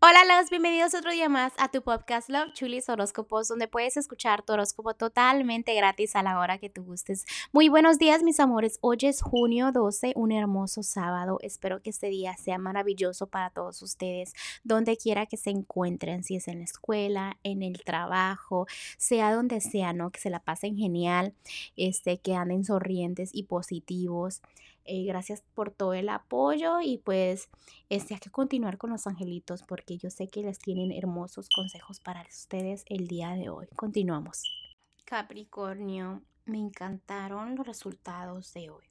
Hola, los bienvenidos otro día más a tu podcast Love Chulis Horóscopos, donde puedes escuchar tu horóscopo totalmente gratis a la hora que tú gustes. Muy buenos días, mis amores. Hoy es junio 12, un hermoso sábado. Espero que este día sea maravilloso para todos ustedes, donde quiera que se encuentren, si es en la escuela, en el trabajo, sea donde sea, ¿no? Que se la pasen genial, este, que anden sonrientes y positivos. Eh, gracias por todo el apoyo y pues este, hay que continuar con los angelitos porque yo sé que les tienen hermosos consejos para ustedes el día de hoy. Continuamos. Capricornio, me encantaron los resultados de hoy.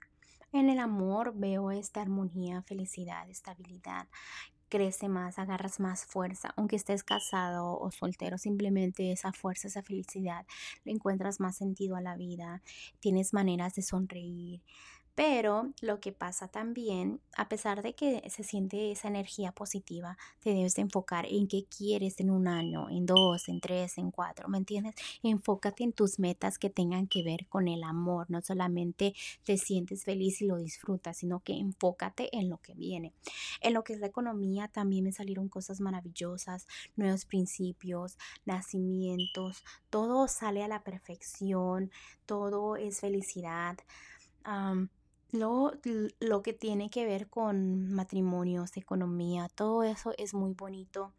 En el amor veo esta armonía, felicidad, estabilidad crece más, agarras más fuerza, aunque estés casado o soltero, simplemente esa fuerza, esa felicidad, le encuentras más sentido a la vida, tienes maneras de sonreír, pero lo que pasa también, a pesar de que se siente esa energía positiva, te debes de enfocar en qué quieres en un año, en dos, en tres, en cuatro, ¿me entiendes? Enfócate en tus metas que tengan que ver con el amor, no solamente te sientes feliz y lo disfrutas, sino que enfócate en lo que viene. En lo que es la economía también me salieron cosas maravillosas, nuevos principios, nacimientos, todo sale a la perfección, todo es felicidad. Lo, lo que tiene que ver con matrimonios, economía, todo eso es muy bonito.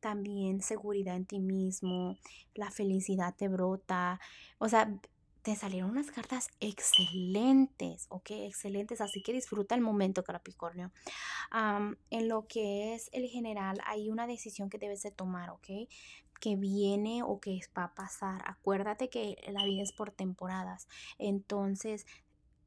También seguridad en ti mismo, la felicidad te brota. O sea, te salieron unas cartas excelentes, ¿ok? Excelentes, así que disfruta el momento, Capricornio. en lo que es el general, hay una decisión que debes de tomar, ¿ok? Que viene o que va a pasar. Acuérdate que la vida es por temporadas. Entonces,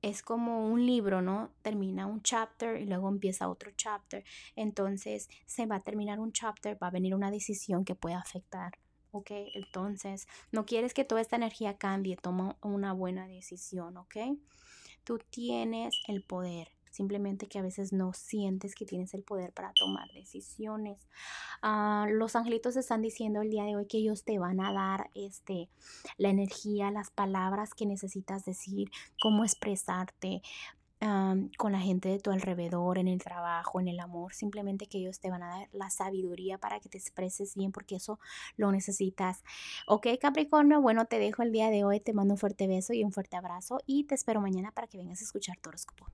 es como un libro, ¿no? Termina un chapter y luego empieza otro chapter. Entonces se va a terminar un chapter, va a venir una decisión que puede afectar. ¿Ok? Entonces, no quieres que toda esta energía cambie, toma una buena decisión, ¿ok? Tú tienes el poder simplemente que a veces no sientes que tienes el poder para tomar decisiones. Ah, los angelitos están diciendo el día de hoy que ellos te van a dar este, la energía, las palabras que necesitas decir, cómo expresarte. con la gente de tu alrededor, en el trabajo, en el amor, simplemente que ellos te van a dar la sabiduría para que te expreses bien, porque eso lo necesitas. Ok, Capricornio, bueno, te dejo el día de hoy, te mando un fuerte beso y un fuerte abrazo y te espero mañana para que vengas a escuchar tu horóscopo.